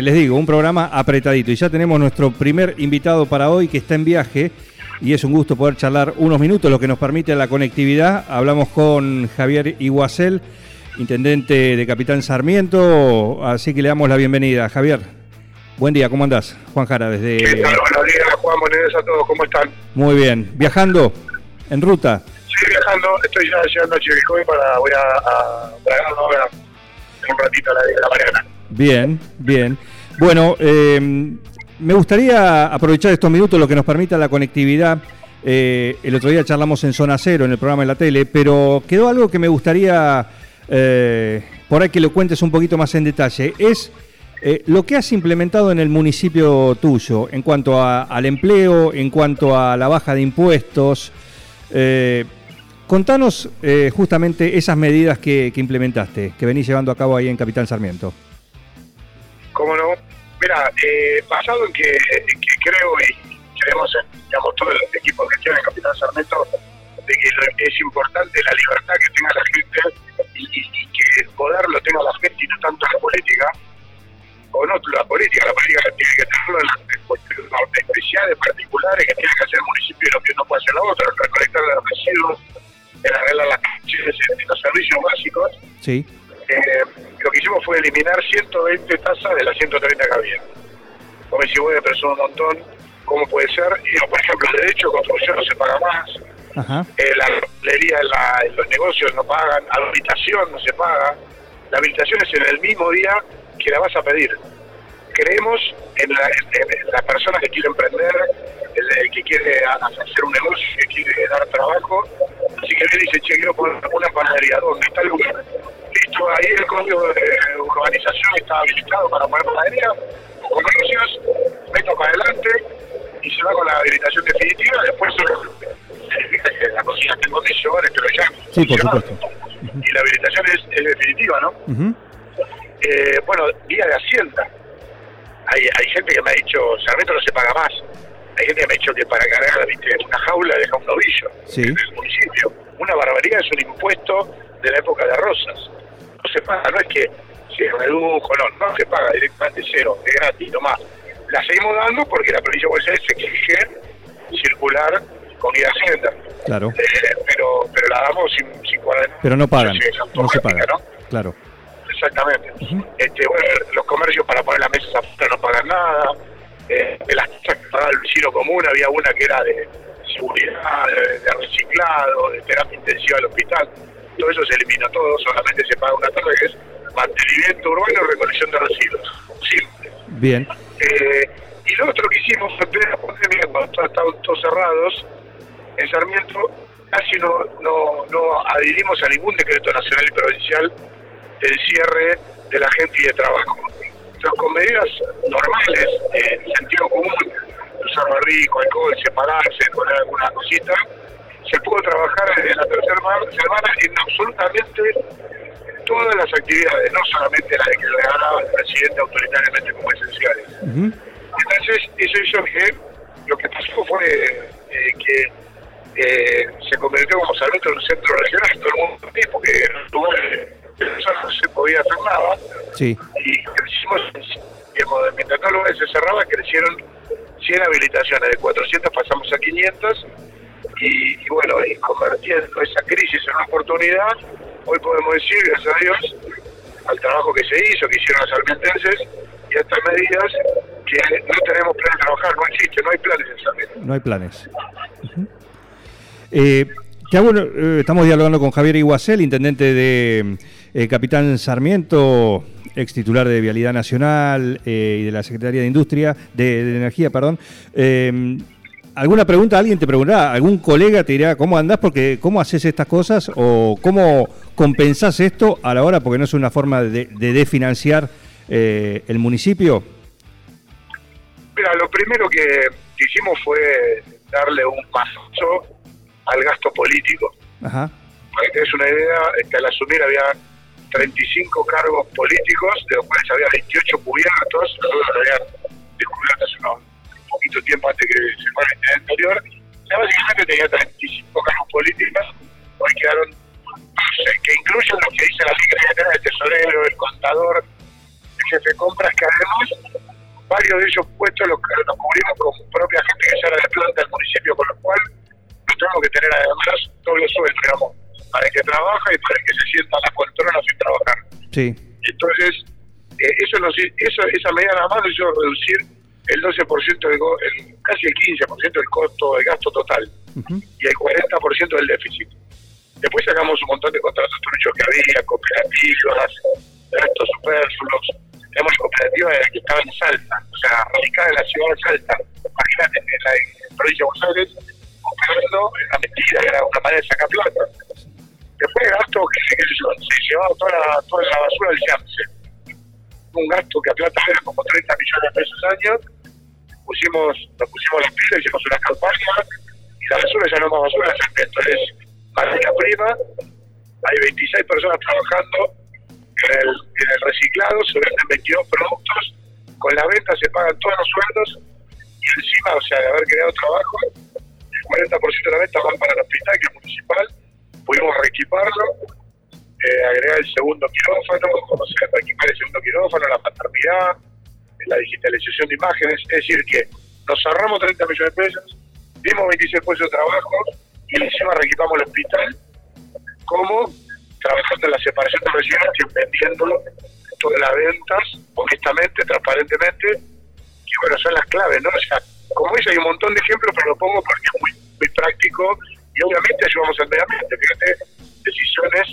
Les digo, un programa apretadito y ya tenemos nuestro primer invitado para hoy que está en viaje y es un gusto poder charlar unos minutos, lo que nos permite la conectividad. Hablamos con Javier Iguacel, intendente de Capitán Sarmiento, así que le damos la bienvenida. Javier, buen día, ¿cómo andás? Juan Jara, ¿Qué desde... tal? Buenos días, Juan. Buenos días a todos. ¿Cómo están? Muy bien, viajando, en ruta. Sí, viajando. Estoy ya llegando a Chivilcoy para... Voy a... a ahora en un ratito a la la mañana. Bien, bien. Bueno, eh, me gustaría aprovechar estos minutos, lo que nos permita la conectividad. Eh, el otro día charlamos en Zona Cero, en el programa de la tele, pero quedó algo que me gustaría, eh, por ahí que lo cuentes un poquito más en detalle. Es eh, lo que has implementado en el municipio tuyo en cuanto al empleo, en cuanto a la baja de impuestos. Contanos justamente esas medidas que, que implementaste, que venís llevando a cabo ahí en Capitán Sarmiento. ¿Cómo no? Mira, eh, basado en que, en que creo y creemos en, digamos, todo el equipo de gestión en Capitán Sarmiento, de que es importante la libertad que tenga la gente y, y- y que el poder lo tenga la gente y no tanto la política, o no la política, la política tiene que tenerlo en las en especiales particulares que tiene que hacer el municipio y lo que no puede hacer la otra, recolectar los residuos, en arreglar las calles, los servicios básicos. Sí. Eh, hicimos fue eliminar 120 tasas de las 130 que había. Decís, bueno, pero son un montón, ¿cómo puede ser? Y, por ejemplo, el derecho de construcción no se paga más, Ajá. eh, la hotelería la- los negocios no pagan, habilitación no se paga, la habilitación es en el mismo día que la vas a pedir. Creemos en la, en la persona que quiere emprender, el, el que quiere a- hacer un negocio, que quiere dar trabajo, así que él dice, che, quiero poner una panadería, ¿dónde está el lugar? Ahí el código de urbanización está habilitado para poner panadería, comercios, meto para adelante y se va con la habilitación definitiva, después se significa que la cocina está en condiciones, pero ya. Sí, por supuesto. Y la habilitación es, es definitiva, ¿no? Eh, bueno, día de Hacienda. Hay, hay gente que me ha dicho, Sarmiento no se paga más. Hay gente que me ha dicho que para cargar ¿viste? una jaula deja un novillo Sí. en el municipio. Una barbaridad es un impuesto de la época de Rosas. No se paga, no es que se redujo, no, no se paga directamente cero, es gratis, nomás. La seguimos dando porque la provincia de Buenos Aires exige circular con de Hacienda. Claro. Eh, pero, pero la damos sin, sin cuaderno. Pero no pagan. No se pagan. automática, ¿no? Claro. Exactamente. este, bueno, los comercios para poner las mesas afuera no pagan nada. Eh, de las cosas que pagaba el vecino común había una que era de seguridad, de, de reciclado, de terapia intensiva del hospital. Todo eso se eliminó todo, solamente se paga una tasa que es mantenimiento urbano y recolección de residuos. Simple. Bien. Eh, y lo otro que hicimos fue en plena pandemia, cuando estaban todos cerrados, en Sarmiento casi no, no, no adherimos a ningún decreto nacional y provincial del cierre de la gente y de trabajo. Entonces, con medidas normales, eh, en sentido común, usar barrico, alcohol, separarse, poner alguna cosita, se pudo trabajar desde la tercera ma- semana en absolutamente todas las actividades, no solamente las que le ganaba el presidente autoritariamente como esenciales. Entonces, eso hizo que lo que pasó fue eh, que eh, se convirtió como Sarmiento en un centro regional, todo el mundo porque en los lugares no se podía hacer nada, Sí. y crecimos, digamos, mientras todos los lugares se cerraban, crecieron 100 habilitaciones, de 400 pasamos a 500, y, y bueno, y convirtiendo esa crisis en una oportunidad, hoy podemos decir, gracias a Dios, al trabajo que se hizo, que hicieron los sarmientenses, y a estas medidas que no tenemos plan de trabajar, no existe, no hay planes en Sarmiento. No hay planes. Eh, te hago- eh, estamos dialogando con Javier Iguacel, intendente de eh, Capitán Sarmiento, ex titular de Vialidad Nacional eh, y de la Secretaría de Industria, de Energía, perdón. ¿Alguna pregunta? ¿Alguien te preguntará? ¿Algún colega te dirá cómo andás? Porque ¿cómo haces estas cosas? ¿O cómo compensás esto a la hora? Porque no es una forma de, de desfinanciar eh, el municipio? Mira, lo primero que hicimos fue darle un paso al gasto político. Ajá. Para que te des una idea, este, al asumir había 35 cargos políticos, de los cuales había 28 cubiertos, nosotros descubierto hace unos- poquito tiempo antes que se fuera el intendente anterior. Ya básicamente tenía 35 cargos políticos, hoy quedaron 12, que incluyen lo que dice la secretaria del tesorero, el contador, el jefe de compras, que además varios de ellos puestos los, los cubrimos con propia gente que era de planta del municipio, con lo cual no tenemos que tener además doble sueldo, digamos, para el que trabaja y para el que se sienta a la poltrona sin trabajar. Sí. Entonces, eh, eso, nos, eso esa medida nada más nos hizo reducir el 12%, del, el, casi el 15% del costo, del gasto total y el 40% del déficit. Después sacamos un montón de contratos truchos que había, cooperativas, gastos superfluos. Tenemos cooperativas que estaban en Salta, o sea, radicadas en la ciudad de Salta. Imagínate, en la en provincia de Buenos Aires, operando en la mentira, era una manera de sacar plata. Después gastos que, yo, se llevaba toda la, toda la basura del Yamse. Un gasto que a plata era como 30 millones de pesos al año. Pusimos, nos pusimos las pilas, hicimos una campaña y la basura ya no más basura, es cemento, es materia prima. Hay 26 personas trabajando en el, en el reciclado, se venden 22 productos, con la venta se pagan todos los sueldos y encima, o sea, de haber creado trabajo, el 40% de la venta van para el hospital, que es municipal, pudimos reequiparlo, eh, agregar el segundo quirófano, o sea, reequipar el segundo quirófano, la maternidad, la digitalización de imágenes, es decir, que nos ahorramos 30 millones de pesos, dimos 26 puestos de trabajo y encima reequipamos el hospital, como trabajando en la separación de residuos y vendiendo todas las ventas honestamente, transparentemente, que bueno, son las claves, ¿no? O sea, como dice, hay un montón de ejemplos, pero lo pongo porque es muy, muy práctico y obviamente ayudamos al medio ambiente. Fíjate, decisiones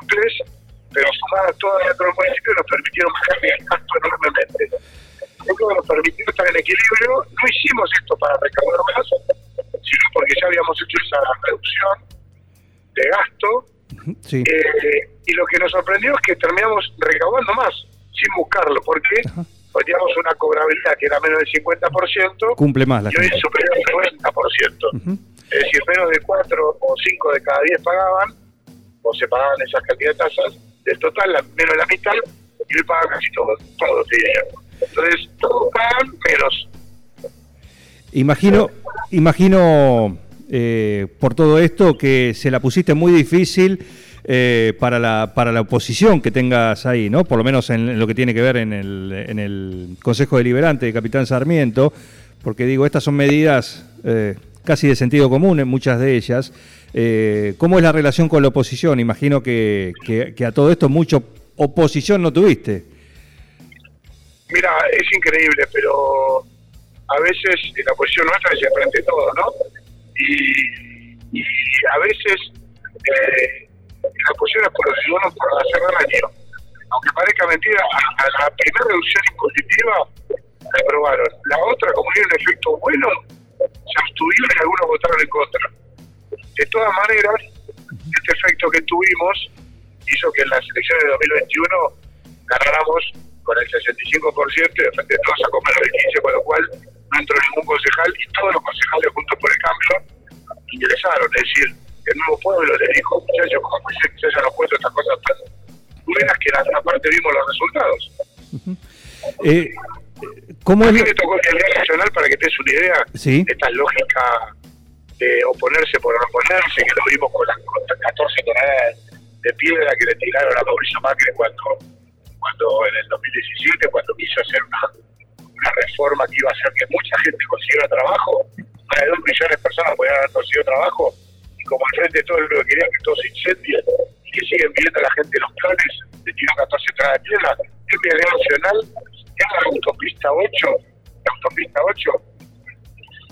simples, pero sumadas todas dentro del municipio nos permitieron bajar el gasto enormemente. Que nos permitió estar en equilibrio. No hicimos esto para recaudar más, sino porque ya habíamos hecho esa reducción de gasto Sí. eh, y lo que nos sorprendió es que terminamos recaudando más, sin buscarlo, porque teníamos una cobrabilidad que era menos del 50% Cumple más la y hoy es superior al 90%. Ujú. Es decir, menos de 4 o 5 de cada 10 pagaban, o se pagaban esas cantidades de tasas, del total, menos de la mitad, y hoy pagan casi todos, todos diría. Entonces, todos pagan menos. Imagino, imagino eh, por todo esto que se la pusiste muy difícil eh, para, la, para la oposición que tengas ahí, ¿no? Por lo menos en lo que tiene que ver en el, en el Consejo Deliberante de Capitán Sarmiento, porque digo, estas son medidas eh, casi de sentido común en muchas de ellas. Eh, ¿Cómo es la relación con la oposición? Imagino que, que- a todo esto mucho oposición no tuviste. Mira, es increíble, pero a veces la oposición nuestra se frente todo, ¿no? Y, a veces eh, la oposición es por los ciudadanos por hacer daño. Aunque parezca mentira, a, la primera reducción impositiva la aprobaron. La otra, como un efecto bueno, se abstuvieron y algunos votaron en contra. De todas maneras, este efecto que tuvimos hizo que en las elecciones de 2021 ganáramos con el 65% y de todos a comer el 15%, con lo cual no entró ningún concejal y todos los concejales juntos por el cambio ingresaron. Es decir, el nuevo pueblo le dijo, muchachos, como puede ser que se hayan opuesto estas cosas tan buenas que en alguna parte vimos los resultados. Eh, ¿Cómo A es mí me tocó el nivel nacional para que te des una idea Sí. esta lógica de oponerse por no oponerse, que lo vimos con las con las 14 toneladas de piedra que le tiraron a Mauricio Macri cuando, cuando en el 2017, cuando quiso hacer una, una reforma que iba a hacer que mucha gente consiguiera trabajo, más de dos millones de personas podían haber conseguido trabajo, y como al frente de todo lo que querían que todo se incendie, y que siguen viviendo la gente en los planes, le tiró 14 toneladas de piedra, es mi idea nacional, autopista 8, la autopista 8,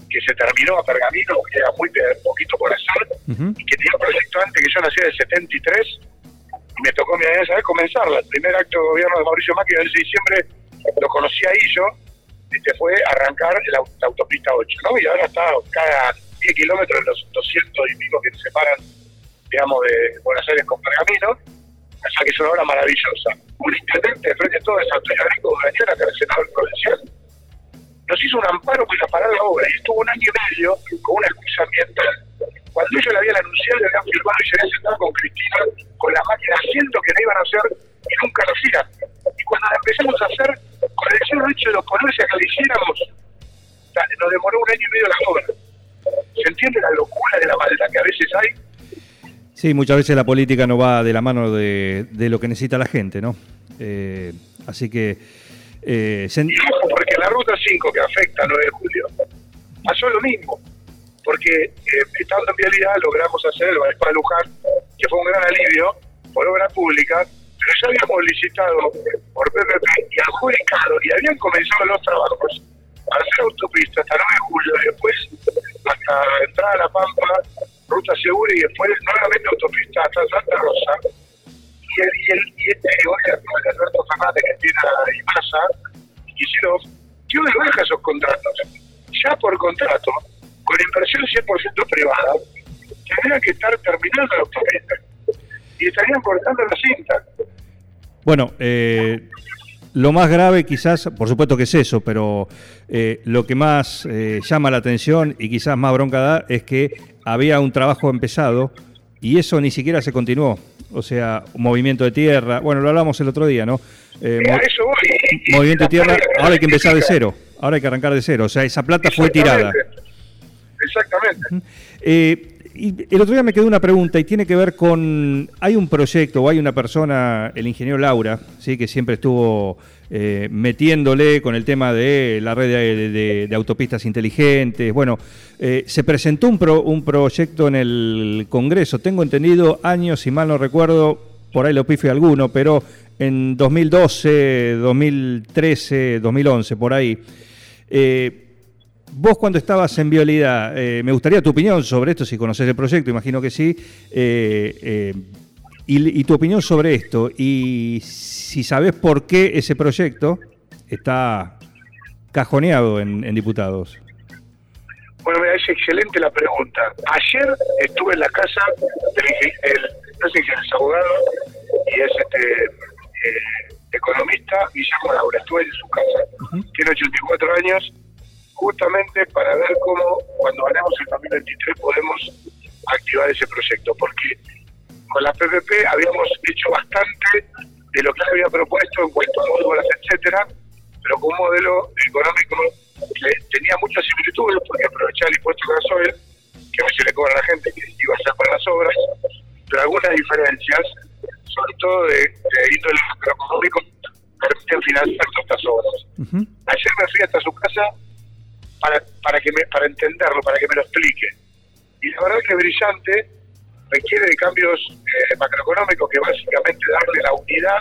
que se terminó a Pergamino, que era muy poquito por hacer, y que tenía un proyecto antes que yo nací del 73, y me tocó mi esa vez comenzarla. El primer acto de gobierno de Mauricio Macri el 11 de diciembre lo conocí ahí yo, este fue arrancar la, la autopista 8, ¿no? Y ahora está cada 10 kilómetros, los 200 y pico que separan, digamos, de Buenos Aires con Pergamino, o sea que es una obra maravillosa. Un intendente frente a todo esa autoridad Grañera, que era el senador provincial, nos hizo un amparo para parar la obra y estuvo un año y medio con una excusa ambiental. Cuando ellos le habían anunciado, le habían firmado y se habían sentado con Cristina con la máquina haciendo que no iban a hacer y nunca lo hacían. Y cuando la empezamos a hacer, con el solo hecho de oponerse a que la hiciéramos, nos demoró un año y medio la obra. ¿Se entiende la locura de la maldad que a veces hay? Sí, muchas veces la política no va de la mano de, de lo que necesita la gente, ¿no? Eh, así que... Eh, y ojo, porque la Ruta 5 que afecta al 9 de julio pasó lo mismo. Porque eh, estando en vialidad logramos hacer el Valespa de Luján, que fue un gran alivio por obra pública, pero ya habíamos licitado por PPP y adjudicado y habían comenzado los trabajos para hacer autopista hasta 9 de julio después hasta entrar a La Pampa, ruta segura y después nuevamente autopista hasta Santa Rosa. Y, el, y, el, y este gobierno de Alberto Fernández que tiene a IMASA, hicieron, dio de baja esos contratos. Ya por contrato, con inversión 100% privada, tendrían que estar terminando la autopista y estarían cortando la cinta. Bueno, eh, lo más grave quizás, por supuesto que es eso, pero eh, lo que más eh, llama la atención y quizás más bronca da es que había un trabajo empezado y eso ni siquiera se continuó. O sea, movimiento de tierra, bueno, lo hablamos el otro día, ¿no? Eh, eso voy. movimiento de tierra, ahora hay que empezar de cero, ahora hay que arrancar de cero, o sea, esa plata fue tirada. Exactamente. Eh, y el otro día me quedó una pregunta y tiene que ver con, hay un proyecto o hay una persona, el ingeniero Laura, ¿sí? que siempre estuvo eh, metiéndole con el tema de la red de, autopistas inteligentes. Bueno, eh, se presentó un, un proyecto en el Congreso, tengo entendido años, si mal no recuerdo, por ahí lo pife alguno, pero en 2012, 2013, 2011, por ahí. Eh, Vos cuando estabas en Vialidad, eh, me gustaría tu opinión sobre esto, si conoces el proyecto, imagino que sí, eh, eh, y, tu opinión sobre esto, y si sabes por qué ese proyecto está cajoneado en, diputados. Bueno, me es excelente la pregunta. Ayer estuve en la casa del no sé si es abogado y es este economista Guillermo Laura. Estuve en su casa. Tiene 84 años justamente para ver cómo cuando ganemos el 2023 podemos activar ese proyecto, porque con la PPP habíamos para, que me, para entenderlo, para que me lo explique. Y la verdad que brillante, requiere de cambios eh, macroeconómicos que básicamente darle la unidad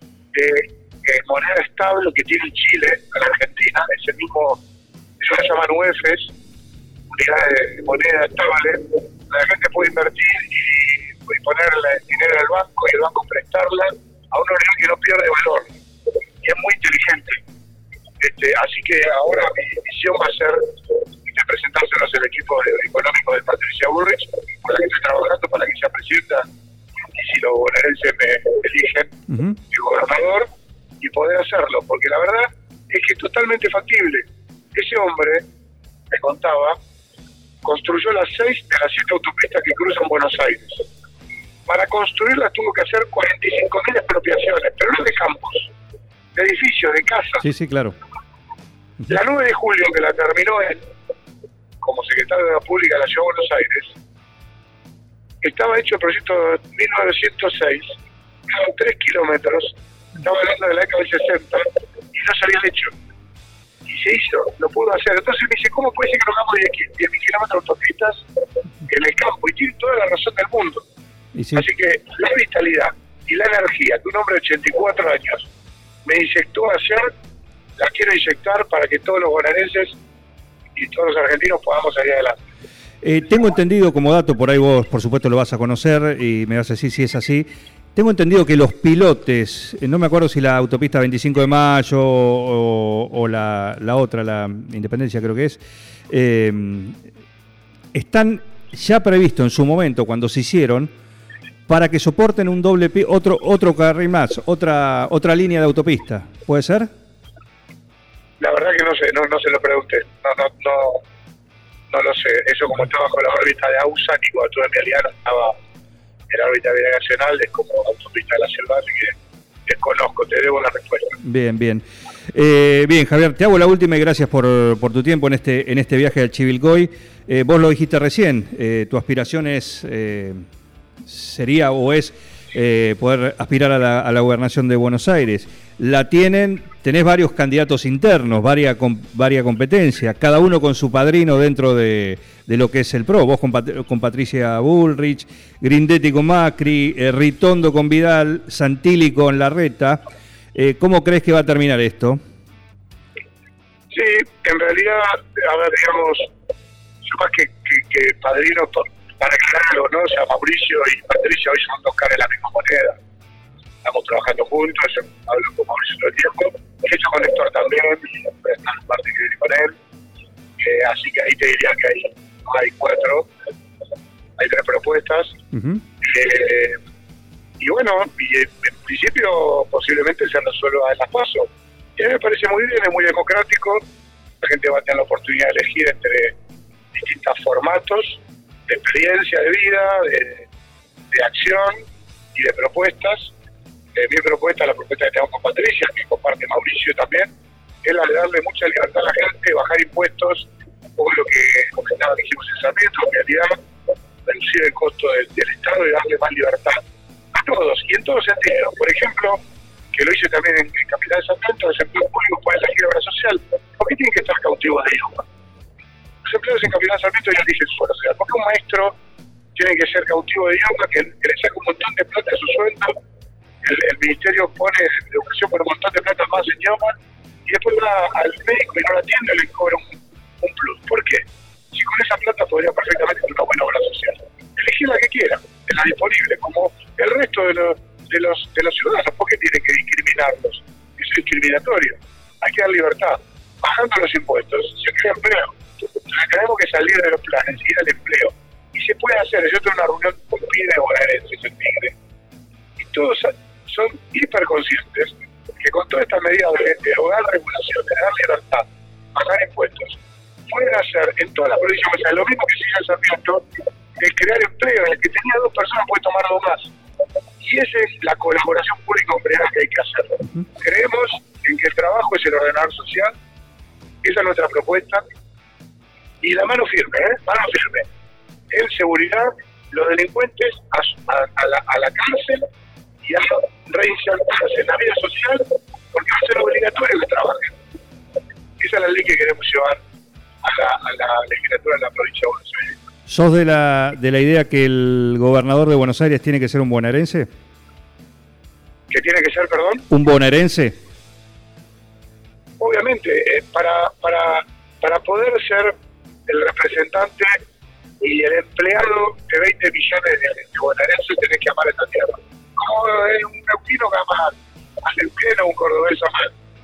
de eh, moneda estable que tiene Chile a la Argentina, ese mismo, eso se llaman UEFs, unidad de moneda estable, la gente puede invertir y, y ponerle dinero al banco y el banco prestarla a una unidad que no pierde valor. Y es muy inteligente este, así que ahora mi misión va a ser este, presentárselos al equipo económico de Patricia Burrich, con la que estoy trabajando para que sea presidenta, y si los bonaerenses me eligen uh gobernador, y poder hacerlo, porque la verdad es que es totalmente factible. Ese hombre, me contaba, construyó las seis de las siete autopistas que cruzan Buenos Aires. Para construirlas tuvo que hacer 45.000 expropiaciones, pero no de campos, de edificios, de casas. Sí, sí, claro. La 9 de julio, que la terminó él, como secretario de la Pública, la llevó a Buenos Aires, estaba hecho el proyecto de 1906, eran 3 kilómetros, estaba hablando de la década del 60, y no se había hecho. Y se hizo, lo pudo hacer. Entonces me dice, ¿cómo puede ser que no hagamos 10.000 kilómetros de autopistas en el campo? Y tiene toda la razón del mundo. Así que la vitalidad y la energía que un hombre de 84 años me inyectó ayer la quiero inyectar para que todos los bonaerenses y todos los argentinos podamos salir adelante. Eh, tengo entendido como dato, por ahí vos por supuesto lo vas a conocer y me vas a decir si es así. Tengo entendido que los pilotes, eh, no me acuerdo si la autopista 25 de Mayo o, la, otra, la Independencia creo que es, eh, están ya previstos en su momento cuando se hicieron para que soporten un doble otro otro carril más, otra otra línea de autopista. ¿Puede ser? La verdad que no sé, no, no se lo pregunté. No, no, no, no lo sé. Eso como estaba bajo la órbita de AUSA, y cuando tuve mi aliado estaba en la órbita binacional, es como autopista de la selva, así que desconozco, te debo la respuesta. Bien, bien. Eh, bien, Javier, te hago la última y gracias por, por tu tiempo en este, en este viaje al Chivilcoy. Eh, vos lo dijiste recién, eh, tu aspiración es, sería o es eh, poder aspirar a la, a la gobernación de Buenos Aires. La tienen, tenés varios candidatos internos, varia, com- varia competencia, cada uno con su padrino dentro de, de lo que es el PRO. Vos con, Pat- con Patricia Bullrich, Grindetti con Macri, eh, Ritondo con Vidal, Santilli con Larreta. Eh, ¿Cómo crees que va a terminar esto? Sí, en realidad, a ver, digamos, yo más que, que, que para aclararlo, ¿no? O sea, Mauricio y Patricia hoy son dos caras de la misma moneda. Estamos trabajando juntos, yo hablo con Mauricio todo el tiempo, he hecho con Héctor también, y está parte que viene con él. Eh, así que ahí te diría que hay, hay cuatro, hay tres propuestas. Eh, y bueno, y en principio posiblemente se resuelva en las pasos. Y a mí me parece muy bien, es muy democrático. La gente va a tener la oportunidad de elegir entre distintos formatos de experiencia de vida, de, de acción y de propuestas. Eh, mi propuesta, la propuesta que tengo con Patricia, que comparte Mauricio también, es la de darle mucha libertad a la gente, bajar impuestos, un lo que comentaba, dijimos en Sarmiento, en realidad reducir el costo del, del Estado y darle más libertad a todos, y en todos sentidos. Por ejemplo, que lo hice también en, Capital de Sarmiento, los empleados públicos pueden elegir obra social, ¿por qué tienen que estar cautivos de idioma? Empleados en Capital de Sarmiento ya dije su social, ¿por qué un maestro tiene que ser cautivo de idioma, que, que le saca un montón de plata de su sueldo, el, ministerio pone educación por un montón de plata más en idioma, y después va al médico y no lo atiende y le cobra un, plus. ¿Por qué? Si con esa plata podría perfectamente hacer una buena obra social. Elegir la que quiera, la disponible, como el resto de los, de los ciudadanos. ¿Por qué tiene que discriminarlos? Eso es discriminatorio. Hay que dar libertad. Bajando los impuestos, se crea empleo. Entonces tenemos que salir de los planes, ir al empleo. Y se puede hacer. Yo tuve una reunión con Pide bonaerenses en Tigre. Y todos son hiperconscientes que con todas estas medidas de, de dar regulaciones, de dar libertad, bajar impuestos, pueden hacer en toda la provincia o sea, lo mismo que se hizo en Sarmiento, de crear empleo, el que tenía dos personas puede tomar dos más. Y esa es la colaboración público-privada que hay que hacer. Creemos en que el trabajo es el ordenador social, esa es nuestra propuesta, y la mano firme, ¿eh? mano firme. En seguridad, los delincuentes a, su- a- a la, a la cárcel y a reinsertarse en la vida social, porque va a ser obligatorio que trabajen. Esa es la ley que queremos llevar a la, a la legislatura de la provincia de Buenos Aires. ¿Sos de la, de la idea que el gobernador de Buenos Aires tiene que ser un bonaerense? ¿Qué tiene que ser, perdón? ¿Un bonaerense? Obviamente, eh, para, para, para poder ser el representante y el empleado de 20 millones de, bonaerenses, tenés que amar esta tierra. Como un neuquino que ama al neuquino, un cordobés ama,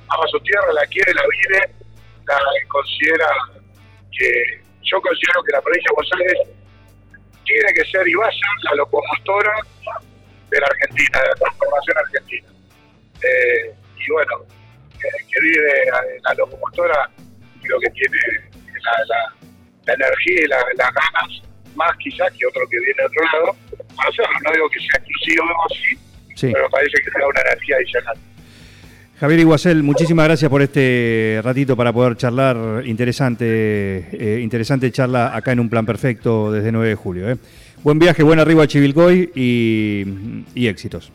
ama su tierra, la quiere, la vive, la considera que yo considero que la provincia de Buenos Aires tiene que ser y va a ser la locomotora de la Argentina, de la transformación argentina. Eh, y bueno, que, que vive la, la locomotora, creo que tiene la, la energía y la- las ganas más quizás que otro que viene de otro lado para hacerlo. No digo que sea exclusivo o así, Sí. pero parece que sea una energía adicional. Javier Iguacel, muchísimas gracias por este ratito para poder charlar. Interesante, eh, interesante charla acá en un plan perfecto desde 9 de julio. ¿eh? Buen viaje, buen arriba a Chivilcoy y, y éxitos.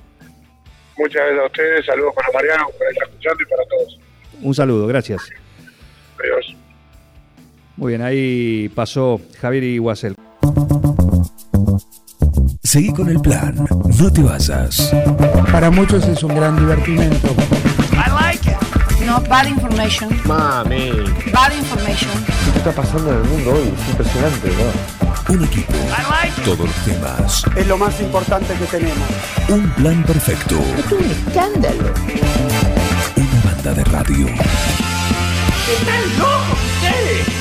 Muchas gracias a ustedes, saludos para Mariano, para estar escuchando y para todos. Un saludo, gracias. Adiós. Muy bien, ahí pasó Javier Iguacel. Seguí con el plan, no te vayas. Para muchos es un gran divertimento. No bad information. Mami, Bad information. ¿qué está pasando en el mundo hoy? Es impresionante, ¿no? Un equipo, todos los temas, Es lo más importante que tenemos. un plan perfecto, Es un escándalo. una banda de radio. ¡Están locos ustedes!